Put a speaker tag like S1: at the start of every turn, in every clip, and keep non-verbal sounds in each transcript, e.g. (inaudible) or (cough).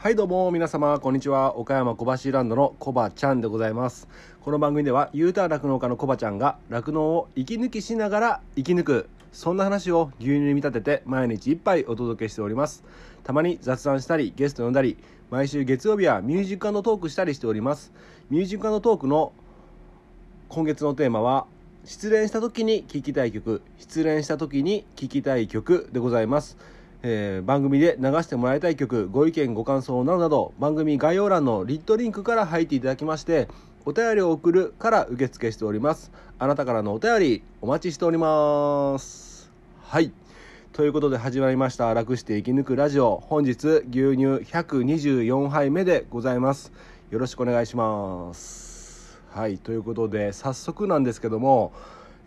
S1: はいどうも皆様こんにちは。岡山小橋ランドのコバちゃんでございます。この番組では U ターン酪農家のコバちゃんが酪農を息抜きしながら生き抜くそんな話を牛乳に見立てて毎日一杯お届けしております。たまに雑談したりゲスト呼んだり毎週月曜日はミュージックトークしたりしております。ミュージックトークの今月のテーマは失恋した時に聴きたい曲失恋した時に聴きたい曲でございます。えー、番組で流してもらいたい曲ご意見ご感想などなど番組概要欄のリットリンクから入っていただきましてお便りを送るから受付しております。あなたからのお便りお待ちしております。はい。ということで始まりました楽して生き抜くラジオ。本日牛乳124杯目でございます。よろしくお願いします。はい。ということで早速なんですけども、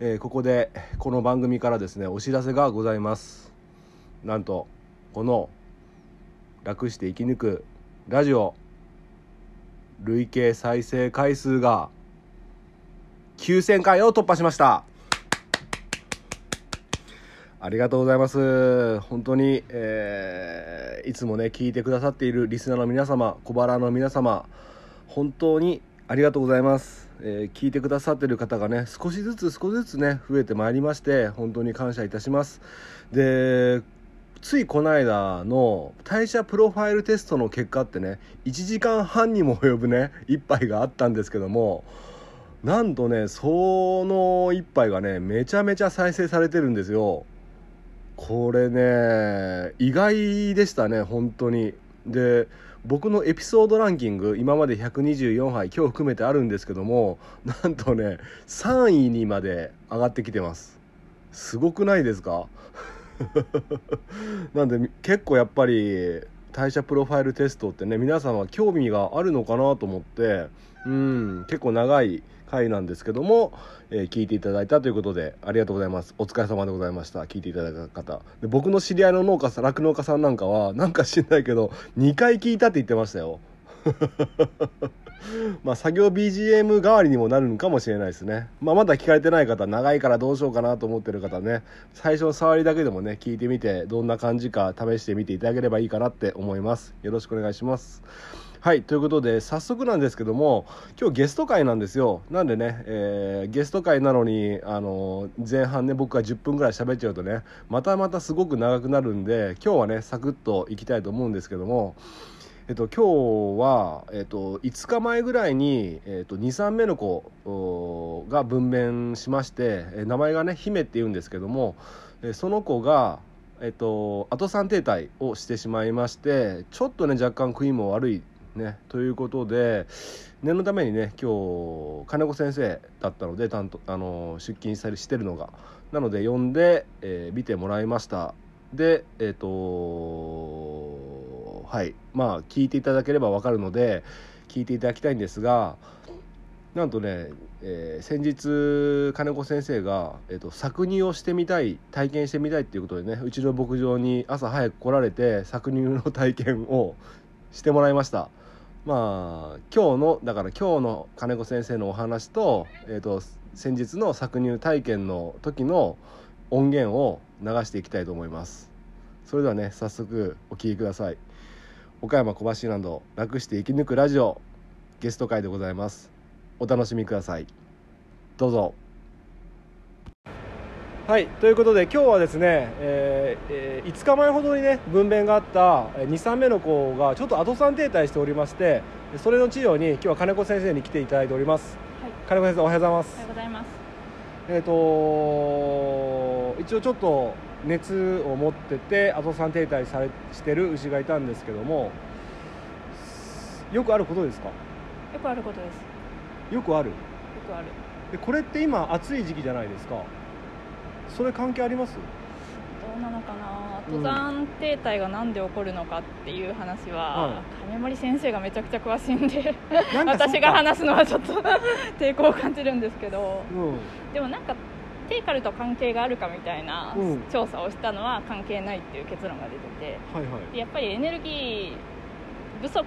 S1: えー、ここでこの番組からですねお知らせがございます。なんとこの「楽して生き抜くラジオ」累計再生回数が9000回を突破しました。ありがとうございます。本当に、えー、いつもね聞いてくださっているリスナーの皆様小腹の皆様本当にありがとうございます、えー、聞いてくださってる方がね少しずつ少しずつね増えてまいりまして本当に感謝いたします。でついこの間の代謝プロファイルテストの結果ってね1時間半にも及ぶね一杯があったんですけどもなんとねその一杯がねめちゃめちゃ再生されてるんですよ。これね意外でしたね本当に。で僕のエピソードランキング今まで124杯今日含めてあるんですけどもなんとね3位にまで上がってきてます。すごくないですか？(laughs) なんで結構やっぱり代謝プロファイルテストってね皆さんは興味があるのかなと思ってうん結構長い回なんですけども、えー、聞いていただいたということでありがとうございます。お疲れ様でございました。聞いていただいた方。で僕の知り合いの農家さん酪農家さんなんかはなんか知んないけど2回聞いたって言ってましたよ。(laughs) まあ作業 BGM 代わりにもなるのかもしれないですね。まあまだ聞かれてない方、長いからどうしようかなと思ってる方ね、最初の触りだけでもね、聞いてみて、どんな感じか試してみていただければいいかなって思います。よろしくお願いします。はい、ということで、早速なんですけども、今日ゲスト会なんですよ。なんでね、えー、ゲスト会なのに、あの前半ね、僕が10分ぐらい喋っちゃうとね、またまたすごく長くなるんで、今日はね、サクッといきたいと思うんですけども、えっと、今日は、えっと、5日前ぐらいに、えっと、23目の子が分娩しまして名前がね姫っていうんですけどもその子が、えっと、後産停滞をしてしまいましてちょっとね若干食いも悪いねということで念のためにね今日金子先生だったので担当あの出勤したりしてるのが。なので呼んで、えー、見てもらいました。でえっ、とはい。まあ聞いていただければ分かるので聞いていただきたいんですがなんとね、えー、先日金子先生が、えーと、搾乳をしてみたい体験してみたいっていうことでねうちの牧場に朝早く来られて搾乳の体験を (laughs) してもらいました。まあ今日のだから今日の金子先生のお話と,、えーと先日の搾乳体験の時の音源を流していきたいと思います。それではね早速お聴きください。岡山小橋ランド楽して生き抜くラジオゲスト会でございます。お楽しみください。どうぞ。はいということで今日はですね、えーえー、5日前ほどにね分娩があった23目の子がちょっと後産停滞しておりましてそれの治療に今日は金子先生に来ていただいております、はい、金子先生おはようございます。
S2: おはようございます。
S1: えっ、ー、と一応ちょっと熱を持ってて後産停滞されしてる牛がいたんですけどもよくあることですか？よ
S2: くあることです。
S1: よくある？よ
S2: くある。
S1: でこれって今暑い時期じゃないですか。それ関係あります？ど
S2: うなのかな？登山停滞が何で起こるのかっていう話は、はい、金森先生がめちゃくちゃ詳しいんで私が話すのはちょっと (laughs) 抵抗を感じるんですけど、うん、でもなんかテイカルと関係があるかみたいな調査をしたのは関係ないっていう結論が出てて、はいはい、やっぱりエネルギー不足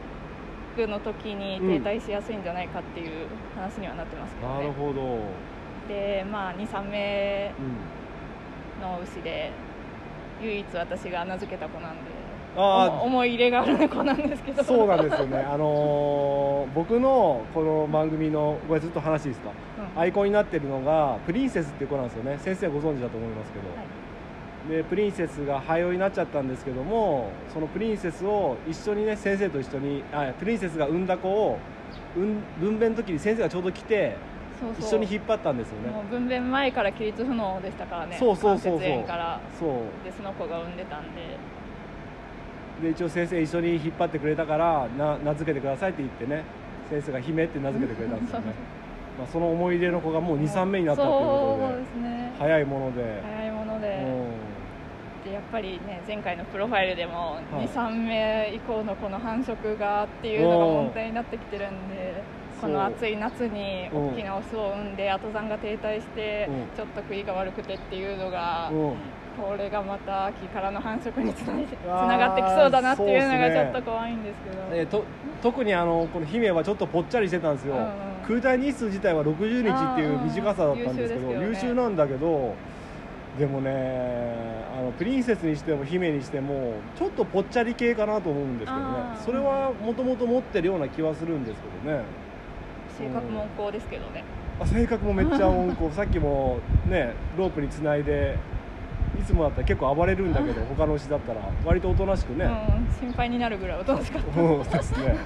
S2: の時に停滞しやすいんじゃないかっていう話にはなってますけどね、
S1: なるほど。
S2: でまあ23名の牛で唯一私が名付けた子なんで
S1: あ
S2: 思い入れがある子なんですけど。
S1: そうなんですよね。あのー僕のこの番組のこれずっと話ですか？
S2: うん。
S1: アイコンになってるのがプリンセスっていう子なんですよね。先生ご存知だと思いますけど、
S2: はい。
S1: でプリンセスが廃用になっちゃったんですけどもそのプリンセスを一緒にね先生と一緒にあプリンセスが産んだ子を産分娩の時に先生がちょうど来て
S2: そうそう。
S1: 一緒に引っ張ったんですよね。
S2: 分娩前から起立不能でしたからね。
S1: そうそうそうそう。そう。
S2: でその子が産んでたんで
S1: で一応先生一緒に引っ張ってくれたからな名付けてくださいって言ってね。先生が姫って名付けてくれたんですよね。まあその思い入れの子がもう23目になったっていうことで。
S2: ですね。
S1: 早いもので、
S2: 早いもので。
S1: う
S2: でやっぱりね前回のプロファイルでも
S1: はい。
S2: 23目以降のこの繁殖がっていうのが問題になってきてるんでこの暑い夏に大きなオスを産んで後産が停滞して
S1: うん。
S2: ちょっと食いが悪くてっていうのが
S1: んうん
S2: これがまた秋からの繁殖につながってきそうだなっていうのがちょっと怖いんですけど。
S1: えーと特にあのこの姫はちょっとぽっちゃりしてたんですよ、
S2: うんうん。
S1: 空体日数自体は60日っていう短さだったんですけど
S2: うんうん優秀ね。
S1: 優秀なんだけどでもねあのプリンセスにしても姫にしてもちょっとぽっちゃり系かなと思うんですけどね。それはもともと持ってるような気はするんですけどね。
S2: 性格も温厚ですけどね。
S1: あ性格もめっちゃ温厚。(laughs) さっきもねロープにつないでいつもだったら結構暴れるんだけど他の牛だったら割とおとなしくね、
S2: うん、心配になるぐらいおとなしかった。
S1: うんですね。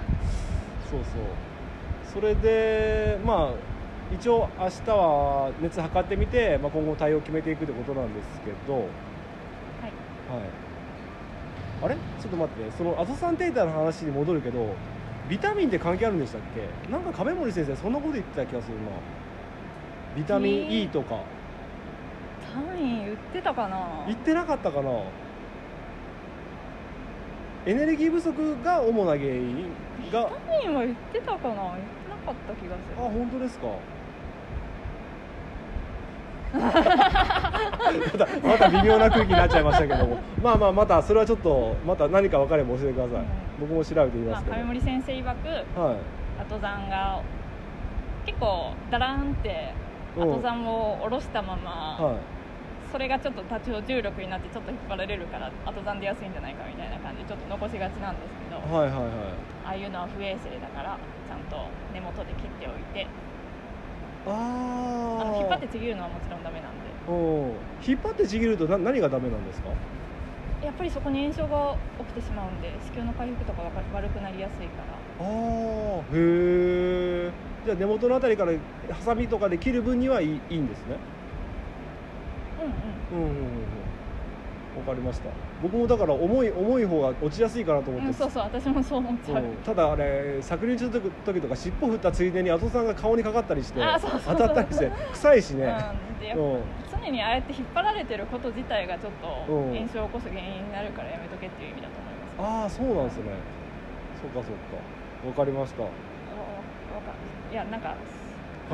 S1: そうそう。それでまあ一応明日は熱測ってみて、まあ、今後対応を決めていくってことなんですけど。はい。
S2: はい。
S1: あれ？ちょっと待ってそのアゾサンテータの話に戻るけどビタミンって関係あるんでしたっけ？なんか亀森先生そんなこと言ってた気がするな。ビタミン
S2: えー
S1: E とか
S2: 単位売ってたかな？
S1: 言ってなかったかな。エネルギー不足が主な原因が。あ
S2: 単位は言ってたかな？言ってなかった気がする。
S1: 本当ですか？(laughs) またまた微妙な空気になっちゃいましたけども。まあまあまたそれはちょっとまた何か分かれば教えてください、
S2: うん。
S1: 僕も調べてみ
S2: まあ、
S1: ますけど、
S2: 上森先生曰く
S1: はい。
S2: 後山が結構ダラーンって
S1: うん。
S2: 後山を下ろしたまま、
S1: はい
S2: それがちょっと多少重力になってちょっと引っ張られるから後山出やすいんじゃないかみたいな感じでちょっと残しがちなんですけど、
S1: はいはいはい。
S2: ああいうのは不衛生だからちゃんと根元で切っておいて。
S1: ああ
S2: あの引っ張ってちぎるのはもちろんダメなんで。
S1: うん引っ張ってちぎるとな何がダメなんですか？
S2: やっぱりそこに炎症が起きてしまうんで子宮の回復とかが悪くなりやすいから。
S1: ああへえじゃあ根元のあたりからハサミとかで切る分にはいいいいんですね
S2: うんうん
S1: うんわかりました。僕もだから重い重い方が落ちやすいかなと思って、
S2: うん、そうそう私もそう思っちゃう、
S1: う。んただあれ搾乳する時とか尻尾振ったついでに後さんが顔にかかったりして
S2: あそうそうそう。
S1: 当たったりして臭いしね、
S2: うん、常にああやって引っ張られてること自体がちょっと
S1: うん。
S2: 炎症を起こす原因になるからやめとけっていう意味だと思います。
S1: ああそうなんですね。そうかそうか。わかりました。
S2: あわかい。やなんか
S1: は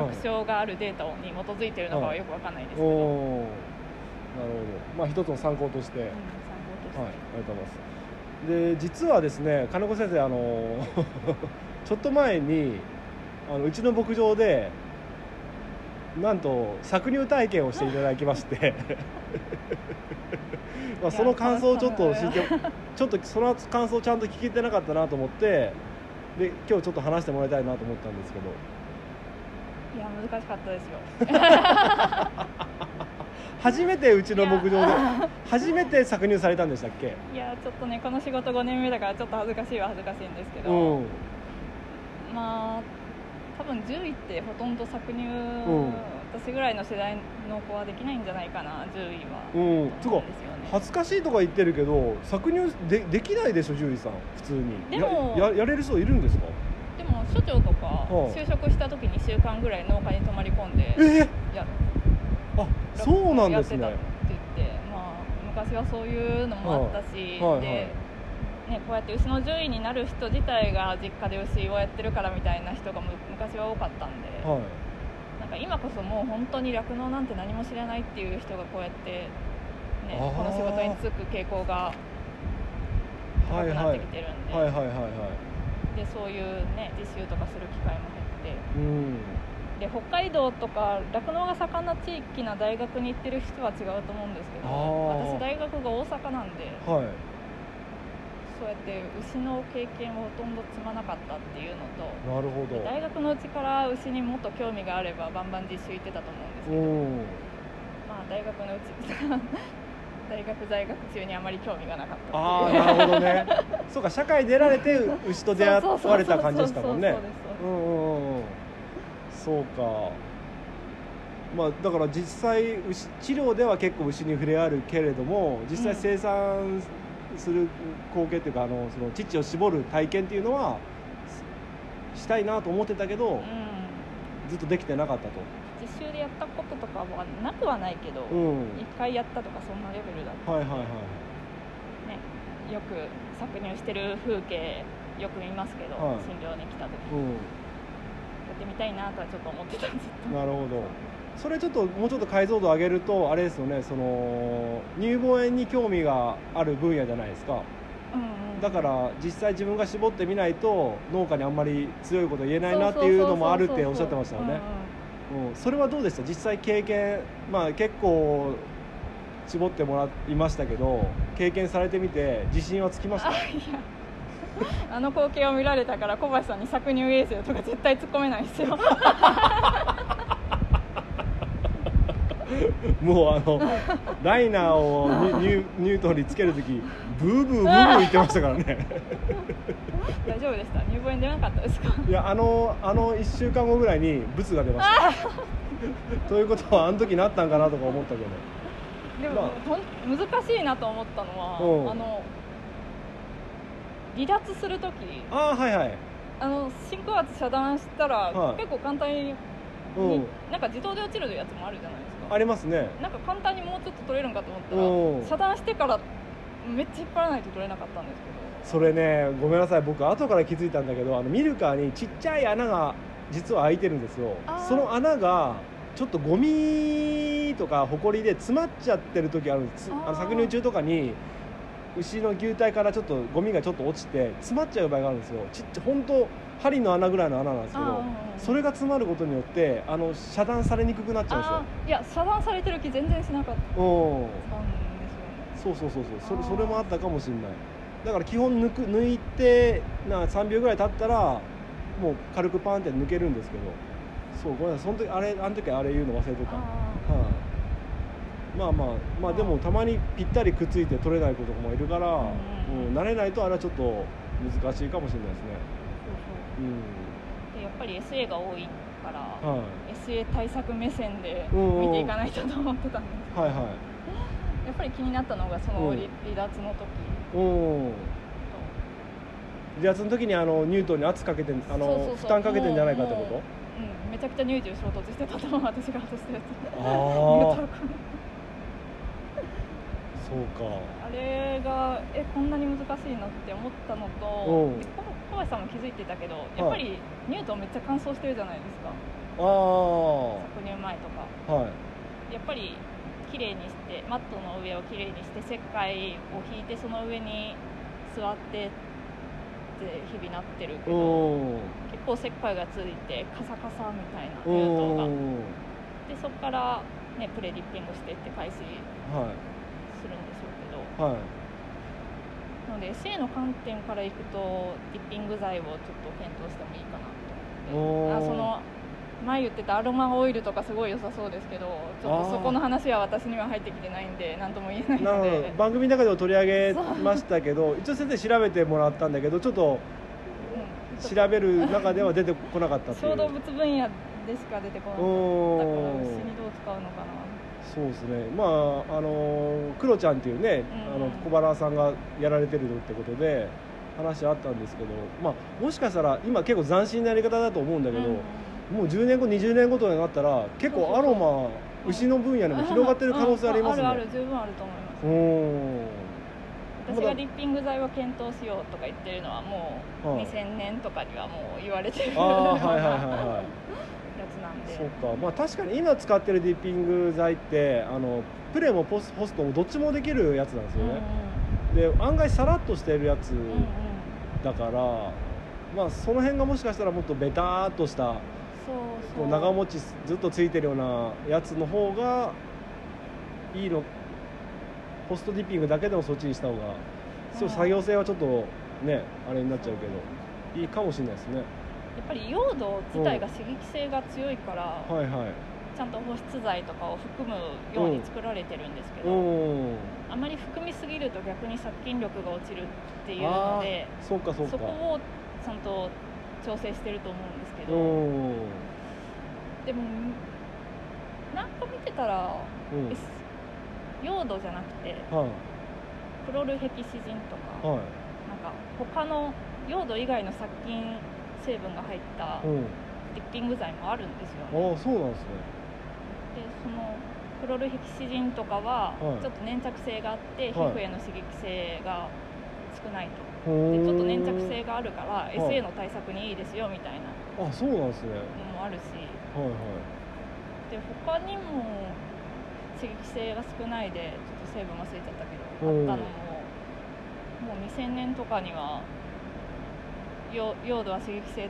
S1: い。
S2: 確証があるデータに基づいてるのかはよくわかんないですけど、
S1: お
S2: うん
S1: おなるほど。まあ一つの参考として、はいありがとうございます。で実はですね金子先生あの (laughs) ちょっと前にあのうちの牧場でなんと搾乳体験をしていただきまして。(laughs) まあその感想をちょっと知ってちょっとその感想をちゃんと聞けてなかったなと思ってで今日ちょっと話してもらいたいなと思ったんですけど。
S2: いや難しかったですよ (laughs)
S1: 初めてうちの牧場で初めて搾乳されたんでしたっけ？
S2: いやちょっとねこの仕事5年目だからちょっと恥ずかしいは恥ずかしいんですけど、
S1: うん。
S2: まあ多分獣医ってほとんど搾乳、
S1: ん。
S2: 私ぐらいの世代の子はできないんじゃないかな獣医は、
S1: うん。つうか恥ずかしいとか言ってるけど搾乳でできないでしょ獣医さん普通に。
S2: でも
S1: やややれる人いるんですか？
S2: でも所長とか
S1: はあ。
S2: 就職した時に1週間ぐらい農家に泊まり込んで
S1: えー、
S2: や
S1: あそうなんですね。
S2: やってたって言ってまあ昔はそういうのもあったし、
S1: はい。はい
S2: で、ね、こうやって牛の獣医になる人自体が実家で牛をやってるからみたいな人がむ昔は多かったんで、
S1: はい。
S2: なんか今こそもう本当に酪農なんて何も知らないっていう人がこうやって、ね、この仕事に就く傾向が高くなってきてるんで,、
S1: はいはいはい。はい
S2: でそういう、ね、実習とかする機会も減って。
S1: うん
S2: で北海道とか酪農が盛んな地域な大学に行ってる人は違うと思うんですけど私大学が大阪なんで
S1: はい。
S2: そうやって牛の経験をほとんど積まなかったっていうのと
S1: なるほど。
S2: 大学のうちから牛にもっと興味があればバンバン実習行ってたと思うんですけどまあ大学のうち (laughs) 大学在学中にあまり興味がなかった
S1: ああなるほどね。そうか社会出られて牛と出会われた感じでしたもんね。うんうんうんそうか。まあだから実際牛治療では結構牛に触れ合うけれども実際生産する光景っていうか、あのその乳を絞る体験っていうのはしたいなと思ってたけど、うん、ずっとできてなかったと。
S2: 実習でやったこととかはなくはないけど、うん、1回やったとかそんなレベルだった。
S1: はいはいはい
S2: ねよく搾乳してる風景よく見ますけど、はい、診療に来た時、うん、やってみたいなとはちょっと思ってたんです
S1: なるほど。それちょっともうちょっと解像度上げるとあれですよねその乳房炎に興味がある分野じゃないですか、うんうん、だから実際自分が絞ってみないと農家にあんまり強いこと言えないなっていうのもあるっておっしゃってましたよね。それはどうでした？実際経験まあ結構絞ってもらいましたけど経験されてみて自信はつきました？(laughs)
S2: あの光景を見られたから小林さんに搾乳衛生とか絶対突っ込めないですよ。(laughs)
S1: もうあのライナーをニュニュートンにつける時ブーブーブーブー言ってましたからね。(laughs)
S2: 大丈夫でした？入部炎出なかったですか？
S1: いやあのあの1週間後ぐらいにブツが出ました。ということはあの時なったんかなとか思ったけど。
S2: でも、まあ、難しいなと思ったのは、あの離脱する時
S1: あはいはい。
S2: あの進行圧遮断したら、はい、結構簡単に、うん、なんか自動で落ちるやつもあるじゃないですか。
S1: ありますね。
S2: なんか簡単にもうちょっと取れるんかと思ったら遮断してからめっちゃ引っ張らないと取れなかったんですけど。
S1: それねごめんなさい。僕後から気づいたんだけどあのミルカーにちっちゃい穴が実は開いてるんですよ。その穴がちょっとゴミとかほこりで詰まっちゃってる時あるんです。あの搾乳中とかに牛の牛体からちょっとゴミがちょっと落ちて詰まっちゃう場合があるんですよ。ちっちゃ本当針の穴ぐらいの穴なんですけどそれが詰まることによってあの遮断されにくくなっちゃうんですよ。
S2: いや遮断されてる気全然しなかった。
S1: うん。そうそうそうそうそれそれもあったかもしれない。だから基本抜く抜いてな3秒ぐらい経ったらもう軽くパンって抜けるんですけど。そうごめんなさい。その時あれあの時あれ言うの忘れてた、はあ、まあまあまあでもたまにぴったりくっついて取れない子とかもいるから、うん、慣れないとあれはちょっと難しいかもしれないですね。
S2: でやっぱり SA が多いから、はい、SA 対策目線で見ていかないとと思ってたんですけど、はいはい、やっぱり気になったのがその離脱の時
S1: 離脱の時にあのニュートンに圧かけてあの負担かけてんじゃないかってこと？
S2: うん、めちゃくちゃ乳児衝突してたと私が外した。やつああ
S1: そうか。
S2: あれがえこんなに難しいのって思ったのと小林さんも気づいてたけどやっぱりニュートンめっちゃ乾燥してるじゃないですか。ああ搾乳前とか。はい。やっぱり綺麗にしてマットの上をきれいにして石灰を引いてその上に座ってって日々なってるけど結構石灰がついてカサカサみたいなニュートンがでそこからねプレディッピングしてって海水、はいするんでしょうけど、はい、なので性の観点からいくとディッピング剤をちょっと検討してもいいかなと思って。あその前言ってたアロマオイルとかすごい良さそうですけどちょっとそこの話は私には入ってきてないんで何とも言えないので。
S1: 番組の中でも取り上げましたけど一応先生調べてもらったんだけどちょっと調べる中では出てこなかった
S2: 小動 (laughs) 物分野でしか出てこなかったから牛にどう使うのかな
S1: そうですね。まああのクロちゃんっていうね、うん、あの小原さんがやられてるってことで話あったんですけど、まあ、もしかしたら今結構斬新なやり方だと思うんだけど、うん、もう10年後20年後となったら結構アロマ牛の分野でも広がってる可能性ありますね、
S2: あるある十分あると思います。私がリッピング剤を検討しようとか言ってるのはもう2000年とかにはもう言われてる。あはいはいはいはいんで。
S1: そうか。まあ確かに今使ってるディッピング剤ってあのプレもポスホストもどっちもできるやつなんですよね、うんうん、で案外さらっとしてるやつだから、うんうん、まあその辺がもしかしたらもっとベターっとしたそうそう。長持ちずっとついてるようなやつの方がいいの。ポストディッピングだけでもそっちにした方がそう作業性はちょっとねあれになっちゃうけどいいかもしれないですね。
S2: やっぱり用土自体が刺激性が強いから、
S1: はいはい。
S2: ちゃんと保湿剤とかを含むように作られてるんですけど、
S1: うん
S2: あまり含みすぎると逆に殺菌力が落ちるっていうので
S1: そ
S2: こをちゃんと調整してると思うんですけ
S1: う
S2: ど、
S1: ん
S2: でもなんか見てたら、
S1: うん。
S2: S 用土じゃなくて
S1: はい。
S2: クロルヘキシジンとか、
S1: はい。
S2: なんか他の用土以外の殺菌成分が入った
S1: うん。
S2: ディッピング剤もあるんですよね、
S1: ああそうなんですね。
S2: でそのクロルヘキシジンとかは
S1: はい。
S2: ちょっと粘着性があって、皮
S1: はい。
S2: 膚への刺激性が少ないと。
S1: ほー。
S2: でちょっと粘着性があるから
S1: い。
S2: SA の対策にいいですよみたいな
S1: あそうなんですね。
S2: のもあるし。
S1: はいはい。
S2: で他にも刺激性が少ないでちょっと成分忘れちゃったけど、
S1: うん
S2: あったのももう2000年とかにはよ用土は刺激性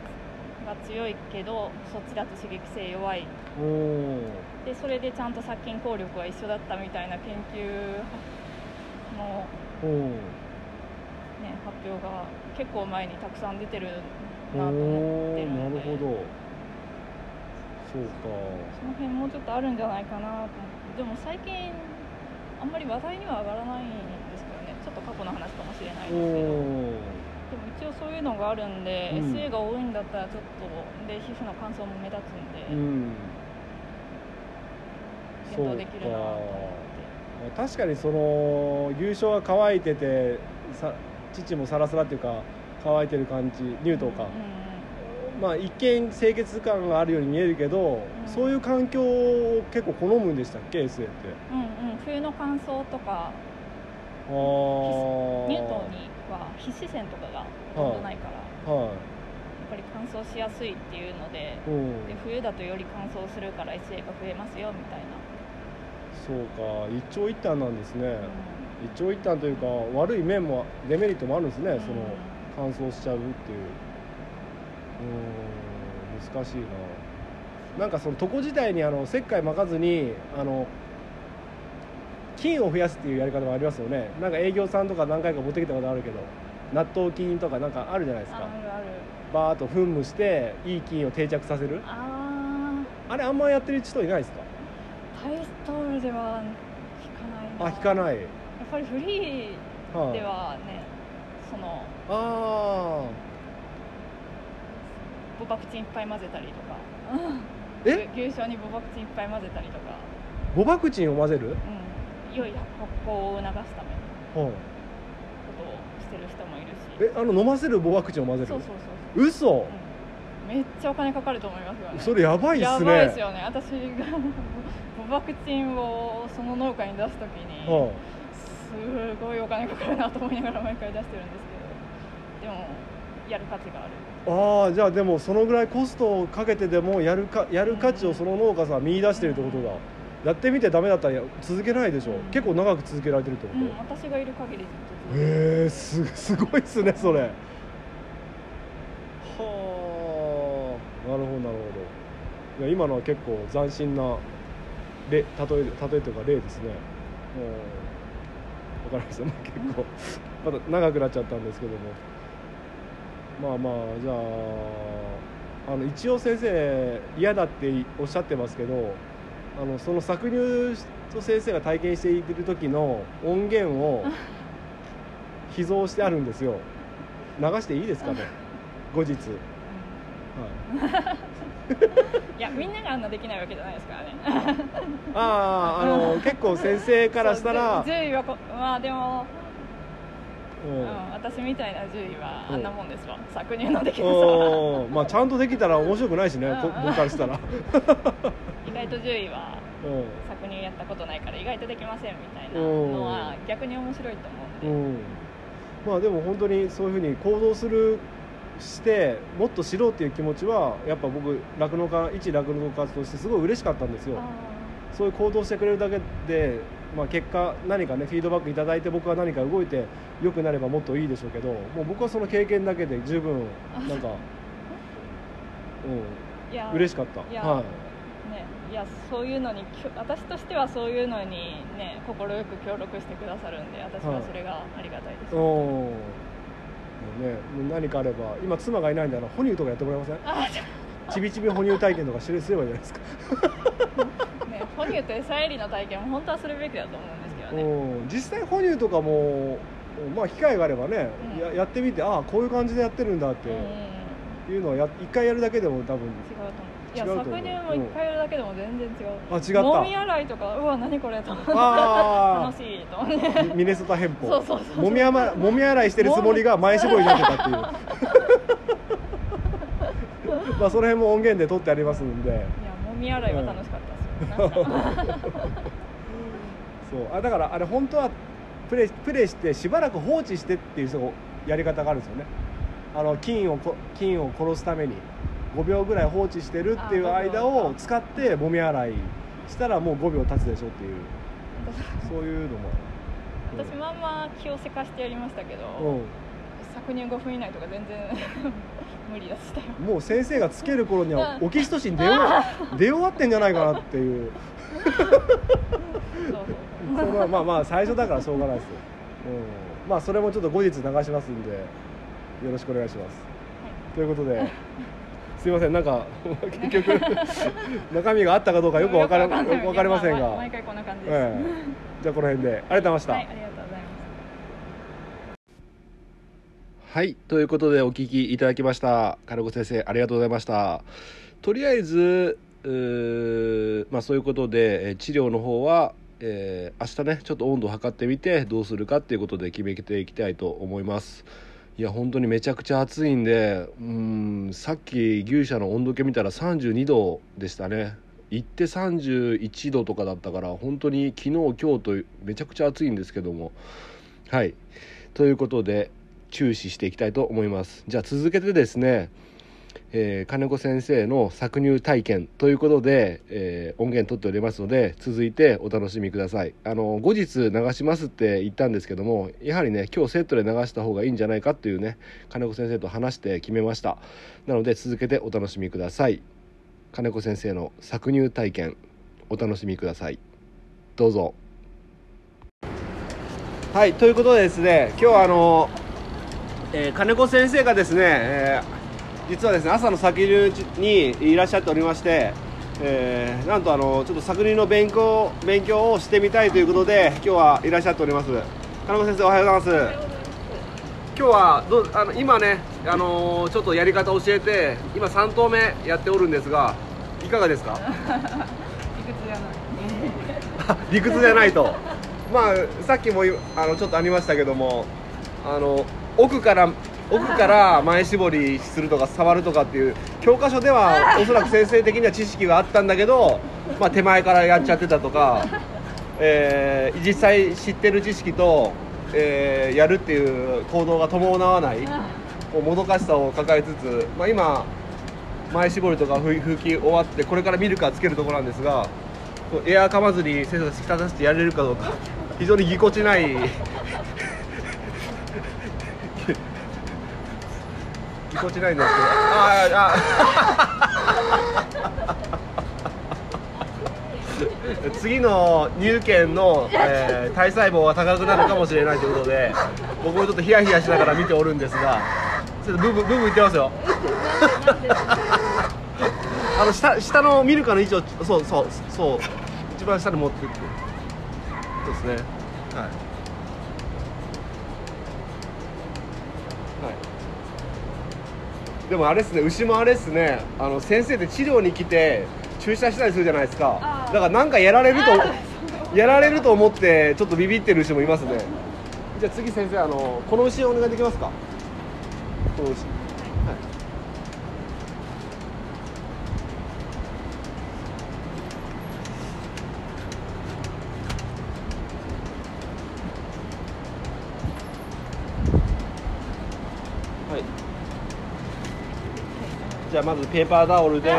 S2: が強いけどそっちだと刺激性弱い。でそれでちゃんと殺菌効力は一緒だったみたいな研究の、ね、発表が結構前にたくさん出てる
S1: お
S2: なと思ってる
S1: な
S2: ので。
S1: るほど。そうか。
S2: その辺もうちょっとあるんじゃないかなと思って。でも最近あんまり話題には上がらないんですけどね。ちょっと過去の話かもしれない
S1: お
S2: ですけども一応そういうのがあるんで、
S1: うん。
S2: SA が多いんだったらちょっとで皮膚の乾燥も目立つんで、
S1: うん。
S2: 検討できるなと思って。
S1: まあ確かにその優勝が乾いててさ父もサラサラっていうか乾いてる感じ乳頭か、
S2: うんうん
S1: まあ一見清潔感があるように見えるけど、
S2: ん。
S1: そういう環境を結構好むんでしたっけ？SA って。
S2: うんうん。冬の乾燥とか
S1: ああ
S2: 乳頭には皮脂腺とかがほとんどないから、や
S1: は
S2: っぱり乾燥しやすいっていうのでで冬だとより乾燥するから SA が増えますよみたいな、
S1: そうか。一長一短なんですね、
S2: うん。
S1: 一長一短というか悪い面もデメリットもあるんですね、
S2: うん。
S1: その乾燥しちゃうっていう。うーん。難しいな。なんかその床自体にあの石灰巻かずにあの菌を増やすっていうやり方もありますよね。なんか営業さんとか何回か持ってきたことあるけど納豆菌とかなんかあるじゃないです
S2: あ
S1: か
S2: るある。
S1: バーッと噴霧していい菌を定着させる。
S2: あ
S1: あれあんまやってる人いないですか？
S2: ータイストールでは引かないな。
S1: あ引かない。
S2: やっぱりフリー
S1: はい
S2: ではね、その
S1: あ
S2: ボバクチンいっぱい混ぜたりとか。
S1: え？
S2: 牛牛醤にボバクチンいっぱい混ぜたりとか、
S1: ーボバクチンを混ぜる、
S2: うん、良い発酵を促すための
S1: はい
S2: ことをしてる人もいるし。
S1: えあの飲ませるボバクチンを混ぜる
S2: そうそうそう
S1: 嘘
S2: そう、うん、めっちゃお金かかると思いますよね。
S1: それやばいっすね。
S2: やばいですよね。私がボバクチンをその農家に出す時に、
S1: は
S2: すごいお金かかるなと思いながら毎回出してるんですけど。でもやる価値がある。
S1: あ、あーじゃあでもそのぐらいコストをかけてでもやるかやる価値をその農家さんは見出してるってことだ、やってみてダメだったらや続けないでしょ、
S2: うん。
S1: 結構長く続けられてるってこと、
S2: うん、私がいる限りずっと
S1: へえすすごいっすねそれ。はあなるほどなるほど。いや今のは結構斬新な例例え例えというか例ですね。うんわかりました。ね (laughs) 結構まだ長くなっちゃったんですけども。まあまあじゃああの一応先生嫌だっておっしゃってますけどあのその搾乳と先生が体験している時の音源を秘蔵してあるんですよ。流していいですかね？後日、はい、(laughs)
S2: いやみんながあんなできないわけじゃないですからね。
S1: あああの結構先生からしたら
S2: そう10位はこまあでも、
S1: う
S2: うん
S1: ん
S2: 私みたいな10位は
S1: うん。
S2: あんなもんですわ。搾乳のできなさ
S1: まあちゃんとできたら面白くないしね僕からしたら、
S2: 意 (laughs) 外と10位は
S1: う
S2: 搾乳やったことないから意外とできませんみたいなのは逆に面白いと思うんで、
S1: んうん、まあでも本当にそういうふうに行動するしてもっと知ろうっていう気持ちはやっぱ僕酪農家一酪農家としてすごい嬉しかったんですよ。
S2: あ
S1: そういう行動してくれるだけで、まあ、結果何かねフィードバックいただいて僕は何か動いて良くなればもっといいでしょうけどもう僕はその経験だけで十分 (laughs) なんか、うん、嬉しかった。はい。
S2: ねいやそういうのに私としてはそういうのにね快く協力してくださるんで私はそれがありがたいです、
S1: おね何かあれば今妻がいないんだら哺乳とかやってもらえません？
S2: あ
S1: ちびちび哺乳体験とかすればいいじゃないですか。(laughs)
S2: ね哺乳と餌やりの体験も本当はするべきだと思うんですけどね。
S1: うん実際哺乳とかもまあ機会があればね、
S2: うん。
S1: ややってみてああこういう感じでやってるんだっていうのをや一回やるだけでも多分
S2: 違うと思
S1: 違うと思う。
S2: 搾乳も一回やるだけでも全然違う。
S1: あ違った。
S2: もみ洗いとかうわ何これと。思って
S1: あ
S2: 楽しいと思って。
S1: あミネソタ編法
S2: そうそうそう。
S1: もみあまもみ洗いしてるつもりが前絞りになってたっていう。(laughs) まあその辺も音源で撮ってありますんで。
S2: いやもみ洗いは楽しかったですよ、
S1: そう。あだからあれ本当はプレイプレイしてしばらく放置してっていうやり方があるんですよね。あの菌をこ菌を殺すために5秒ぐらい放置してるっていう
S2: あ
S1: 間
S2: 5秒
S1: を使ってもみ洗いしたらもう5秒経つでしょっていう。(laughs) そういうのも。
S2: 私まあまあ気をせかしてやりましたけど、
S1: うん。
S2: 搾乳5分以内とか全然 (laughs) 無理でしたよ。
S1: もう先生がつける頃には
S2: うん。
S1: オキシトシン出よう (laughs) 出終わってんじゃないかなっていう。
S2: そ
S1: まあまあ最初だからしょうがないですよ、うん、まあそれもちょっと後日流しますんでよろしくお願いします、ということですいませんなんか (laughs) 結局中身があったかどうかよく分かれ
S2: よくわか
S1: りませんが、
S2: 毎回こんな感じです、
S1: ええじゃあこの辺でありがとうございました、
S2: はいありがとうございます
S1: はい。ということでお聞きいただきました。金子先生、ありがとうございました。とりあえず、まあそういうことで、えー治療の方は、えー明日ね、ちょっと温度を測ってみて、どうするかっていうことで決めていきたいと思います。いや、本当にめちゃくちゃ暑いんで、うん、さっき牛舎の温度計見たら32度でしたね。行って31度とかだったから、本当に昨日、今日とめちゃくちゃ暑いんですけども。はい。ということで、注視していきたいと思いますじゃあ続けてですね、えー金子先生の搾乳体験ということで、えー音源取っておりますので続いてお楽しみください。あの後日流しますって言ったんですけどもやはりね今日セットで流した方がいいんじゃないかっていうね金子先生と話して決めました。なので続けてお楽しみください。金子先生の搾乳体験お楽しみください。どうぞ。はいということでですね今日はあのえー金子先生がですね、えー実はですね朝の搾乳にいらっしゃっておりまして、えーなんとあのちょっと搾乳の勉強勉強をしてみたいということで今日はいらっしゃっております。金子先生おはようございます。今日はどうあの今ね、あのーちょっとやり方教えて今3投目やっておるんですがいかがですか？
S2: 理屈じゃない。
S1: 理屈じゃないと。まあさっきもあのちょっとありましたけどもあの奥から奥から前絞りするとか触るとかっていう教科書ではおそらく先生的には知識があったんだけど、まあ、手前からやっちゃってたとか、えー実際知ってる知識と、えーやるっていう行動が伴わないこうもどかしさを抱えつつ、まあ、今前絞りとか拭拭き終わってこれからミルカーつけるところなんですがエアーかまずに先生が引き立たせてやれるかどうか非常にぎこちないぎこちないんですけどああ (laughs) 次の入券の、えー体細胞が高くなるかもしれないということで僕もちょっとヒヤヒヤしながら見ておるんですがちょっとブーブーブーブー言ってますよ。(laughs) あの下下のミルカの位置をそうそうそう。一番下に持ってってそうですね。でもあれですね牛もあれですねあの先生で治療に来て注射したりするじゃないですか。だからなんかやられるとやられると思ってちょっとビビってる牛もいますね。じゃあ次先生あのこの牛お願いできますか？この牛まずペーパータオルで、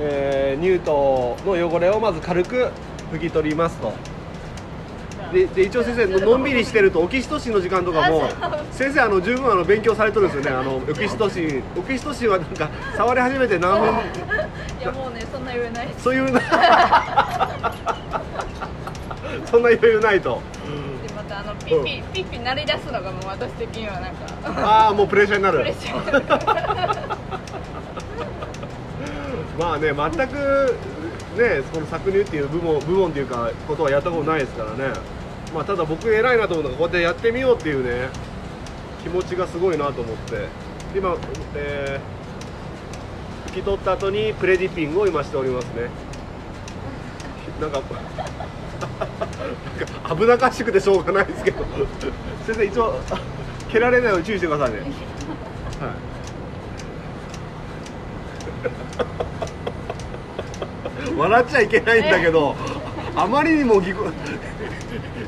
S1: えー、ニュートの汚れをまず軽く拭き取りますと。でで一応先生のんびりしてるとオキシトシンの時間とかも先生あの十分あの勉強されてるんですよね。あの (laughs) オキシトシンオキシトシンはなんか触り始めて何分？
S2: いやもうねそんな言えない
S1: そういう (laughs) そんな余裕ないと。
S2: でまたあのピッピ、ピッピ鳴り出すのがもう私的にはなんか。
S1: ああもうプレッシャーになる。
S2: プレッシャーになる
S1: まあね全くねこの搾乳っていう部門部門っていうかことはやったことないですからね。まあただ僕偉いなと思うのがこうやってやってみようっていうね気持ちがすごいなと思って。今、えー、拭き取った後にプレディピングを今しておりますね。なんかなんか危なっかしくてしょうがないですけど。先生一応蹴られないように注意してくださいね。はい。笑っちゃいけないんだけどあまりにもぎこ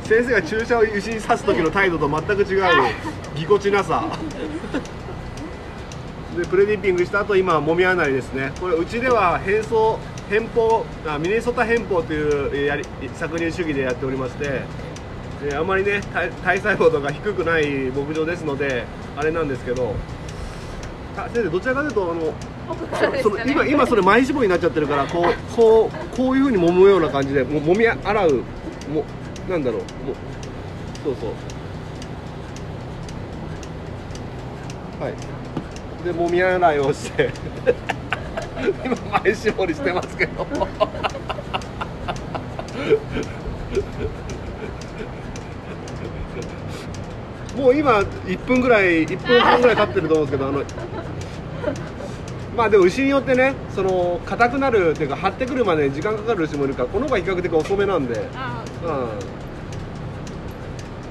S1: 先生が注射を牛に刺す時の態度と全く違うぎこちなさ。でプレディッピングした後今もみ洗いですね。これうちでは変装偏方あミネソタ偏方というやり搾乳主義でやっておりましてであまりね体体細胞度が低くない牧場ですのであれなんですけどあ先生どちらかというとあのその今今それ前絞りになっちゃってるからこうこうこういうふうに揉むような感じでももみ洗うもなんだろうもそうそう。はい。でもみ洗いをして (laughs) 今前絞りしてますけど。(laughs) もう今1分ぐらい1分半ぐらい経ってると思うんですけどあのまあでも牛によってねその硬くなるっていうか張ってくるまで時間かかる牛もいるからこの方が比較的遅めなんで、
S2: あ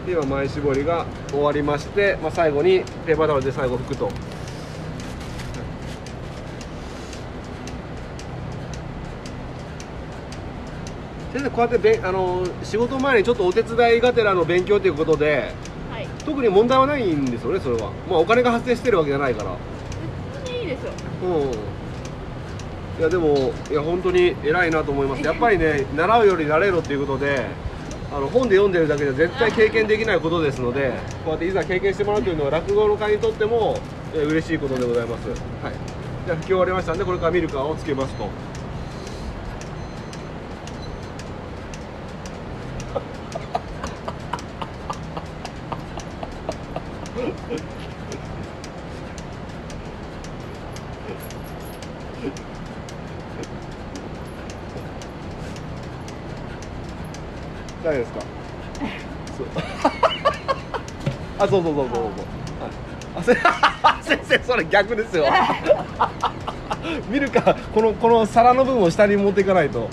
S1: うん、で今前絞りが終わりまして、まあ、最後にペーパータオルで最後拭くと。先生こうやってべんあの仕事前にちょっとお手伝いがてらの勉強ということで
S2: はい。
S1: 特に問題はないんですよねそれは。まあお金が発生してるわけじゃないからうん。いやでもいや本当に偉いなと思います。やっぱりね習うより慣れろっていうことであの本で読んでるだけでは絶対経験できないことですのでこうやっていざ経験してもらうというのは落語の会にとってもえー嬉しいことでございます。はい。じゃあ拭き終わりましたんでこれからミルカーをつけますとあそうそうそうそうそう、はい、あせ先生それ逆ですよ。(laughs) 見るかこのこの皿の部分を下に持っていかないと。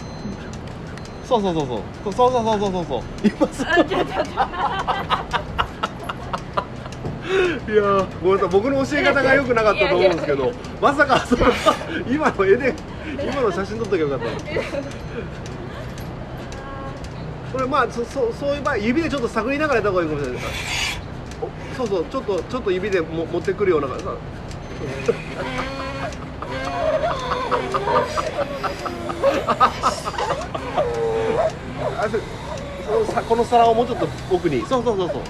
S1: そうそうそうそう。そうそうそうそうそう。そう今そう。いやーごめんなさい。僕の教え方が良くなかったと思うんですけどまさかその今の絵で今の写真撮っときゃよかったこれまあそそそういう場合指でちょっと探りながらやった方がいいかもしれないおそうそうちょっとちょっと指でも持ってくるようなさあそそのさこの皿をもうちょっと奥に。そうそうそうそう。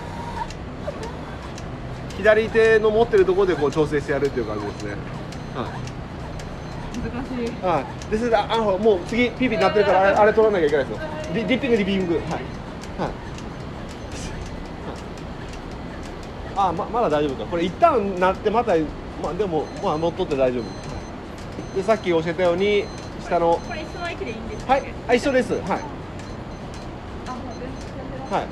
S1: 左手の持ってるところでこう調整してやるっていう感じですね。はい。
S2: 難しい。
S1: はい、ですああのもう次ピーピー鳴ってるからあれあれ取らなきゃいけないですよ。ディディッピングディッピング。はい、はいあままだ大丈夫か。これ一旦鳴ってまたまあでもまあ乗っ取って大丈夫。でさっき教えたように下の。
S2: これ一緒の駅でいいんですか？
S1: はい。あ一緒です。はい。は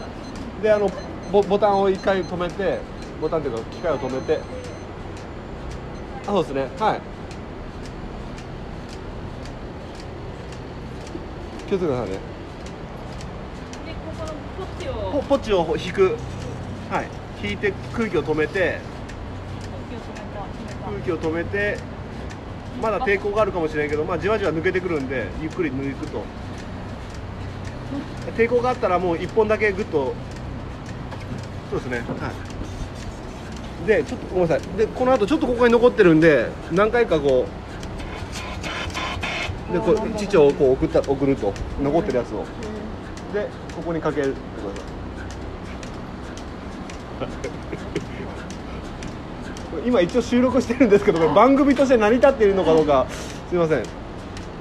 S1: い。であのボボタンを一回止めてボタンっていうか機械を止めて。あそうですね。はい。気をつけてくださいね。
S2: でここのこっちを。
S1: ポポチを引く。はい引いて空気を止めて空気を止めてまだ抵抗があるかもしれないけど、まあ、じわじわ抜けてくるんでゆっくり抜くと。抵抗があったらもう1本だけグッとそうですね。はい。でちょっとごめんなさい。でこの後ちょっとここに残ってるんで何回かこうでこう父をこう送った送ると。残ってるやつを。でここにかけるってください今一応収録してるんですけど番組として成り立っているのかどうかすいません。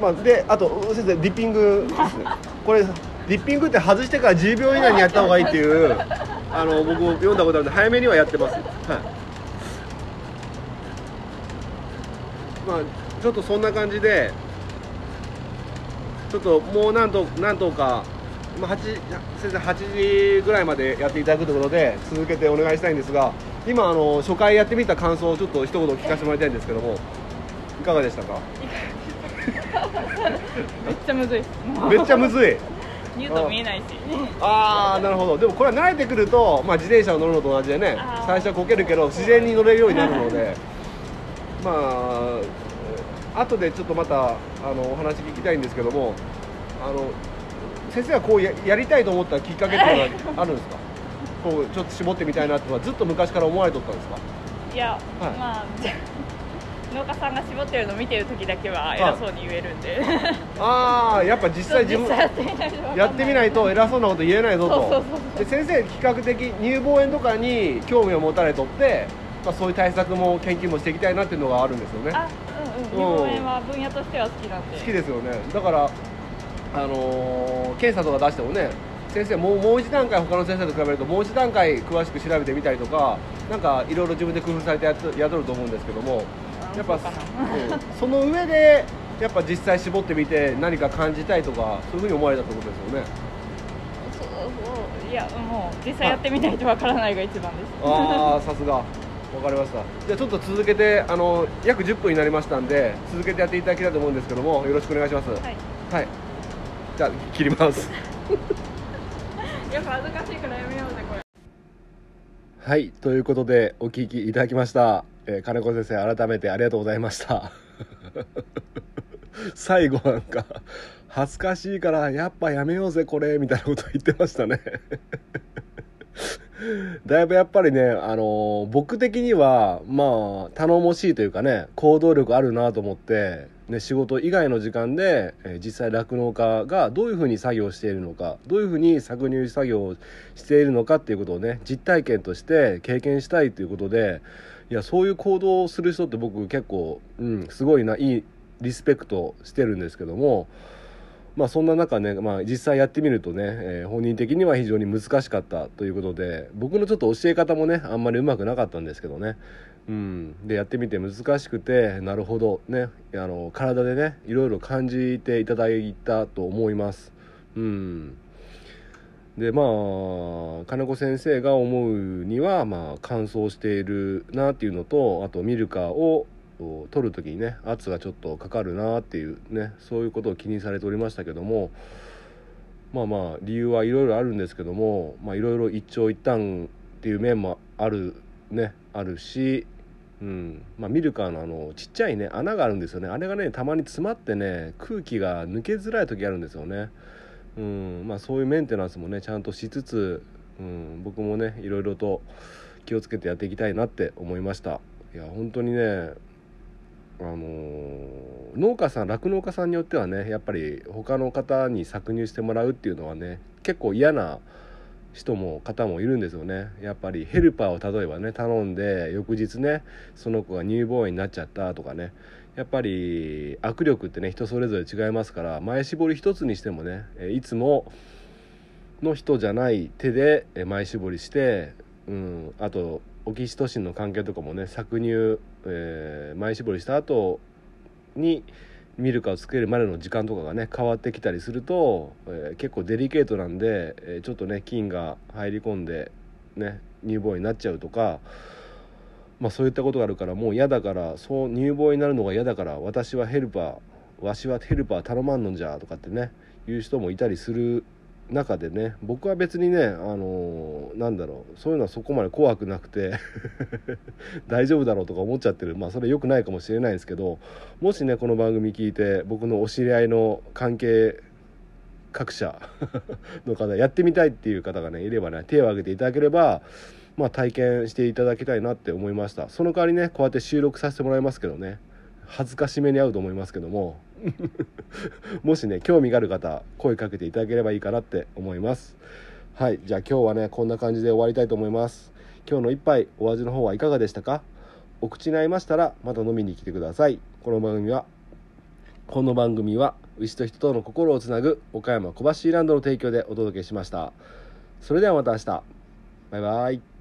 S1: まあであと先生リッピングですね。これリッピングって外してから10秒以内にやった方がいいっていうあの僕も読んだことあるんで早めにはやってます。はい。まあちょっとそんな感じでちょっともう何と何とか、まあ、8先生8時ぐらいまでやっていただくということで続けてお願いしたいんですが今あの初回やってみた感想をちょっと一言聞かせてもらいたいんですけどもいかがでしたか？(laughs)
S2: めっちゃむずい。
S1: めっちゃむずい。(laughs)
S2: 言うと見えないし。
S1: ああなるほど。でもこれは慣れてくると、まあ、自転車を乗るのと同じでね最初はこけるけど自然に乗れるようになるのでまあ後でちょっとまたあのお話聞きたいんですけどもあの先生はこうややりたいと思ったきっかけっていうのはあるんですか？こうちょっと絞ってみたいなっていうのはずっと昔から思われとったんですか？
S2: いや、はい、まあ (laughs) 農家さんが絞ってるの見てる時だけは偉そうに言えるんで。(laughs)
S1: ああやっぱ実際自分やってみないと偉そうなこと言えないぞと。で先生比較的乳房炎とかに興味を持たれとって、まあ、そういう対策も研究もしていきたいなっていうのがあるんですよね。
S2: あうんうん。乳房炎は分野としては好きなんで。
S1: 好きですよね。だからあのー、検査とか出してもね先生もうもう一段階他の先生と比べるともう一段階詳しく調べてみたりとかなんかいろいろ自分で工夫されてやっやっとると思うんですけどもやっぱ、うん、その上でやっぱ実際絞ってみて何か感じたいとかそういうふうに思われたってことですよね。
S2: そうそういやもう実際やってみないとわからないが一番です。
S1: あ。あさすが。わかりました。じゃあちょっと続けてあの約10分になりましたんで続けてやっていただきたいと思うんですけどもよろしくお願いします。はい、はい、じゃあ切ります。(laughs)
S2: やっぱ恥ずかしいからやめようぜこれ。
S1: はいということでお聞きいただきました。えー、金子先生改めてありがとうございました。(laughs) 最後なんか恥ずかしいからやっぱやめようぜこれみたいなこと言ってましたね。(laughs) だいぶやっぱりね、あのー、僕的にはまあ頼もしいというかね行動力あるなと思って、ね、仕事以外の時間で、え、実際酪農家がどういうふうに作業しているのかどういうふうに搾乳作業をしているのかっていうことをね実体験として経験したいということでいやそういう行動をする人って僕結構、うん、すごいないいリスペクトしてるんですけどもまあそんな中ね、まあ、実際やってみるとね、えー、本人的には非常に難しかったということで僕のちょっと教え方もねあんまりうまくなかったんですけどね。うん、でやってみて難しくてなるほど。ね。あの体でねいろいろ感じていただいたと思います。うん。でまあ金子先生が思うにはまあ乾燥しているなっていうのとあとミルカを取る時にね圧がちょっとかかるなっていうねそういうことを気にされておりましたけどもまあまあ理由はいろいろあるんですけどもいろいろ一長一短っていう面もあるねあるし、うん。まあ、ミルカーのあのちっちゃいね穴があるんですよね。あれがねたまに詰まってね空気が抜けづらい時あるんですよね。うん。まあ、そういうメンテナンスもねちゃんとしつつ、うん、僕もねいろいろと気をつけてやっていきたいなって思いました。いや本当にねあのー、農家さん酪農家さんによってはねやっぱり他の方に搾乳してもらうっていうのはね結構嫌な人も方もいるんですよね。やっぱりヘルパーを例えばね頼んで翌日ねその子が乳房炎になっちゃったとかね。やっぱり握力ってね人それぞれ違いますから前絞り一つにしてもねいつもの人じゃない手で前絞りして、うん、あとオキシトシンの関係とかもね搾乳、えー、前絞りした後にミルクをつけるまでの時間とかがね変わってきたりすると、えー、結構デリケートなんで、えー、ちょっとね菌が入り込んでね乳房になっちゃうとかまあ、そういったことがあるからもう嫌だからそう乳房になるのが嫌だから私はヘルパーわしはヘルパー頼まんのんじゃとかってね言う人もいたりする中でね僕は別にねあのー、なんだろうそういうのはそこまで怖くなくて (laughs) 大丈夫だろうとか思っちゃってる。まあそれ良くないかもしれないんですけどもしねこの番組聞いて僕のお知り合いの関係各社 (laughs) の方やってみたいっていう方がねいればね手を挙げていただければまあ、体験していただきたいなって思いました。その代わりねこうやって収録させてもらいますけどね恥ずかしめに合うと思いますけども (laughs) もしね興味がある方声かけていただければいいかなって思います。はいじゃあ今日はねこんな感じで終わりたいと思います。今日の一杯お味の方はいかがでしたか？お口に合いましたらまた飲みに来てください。この番組はこの番組は牛と人との心をつなぐ岡山小橋ランドの提供でお届けしました。それではまた明日。バイバイ。